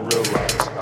Real life.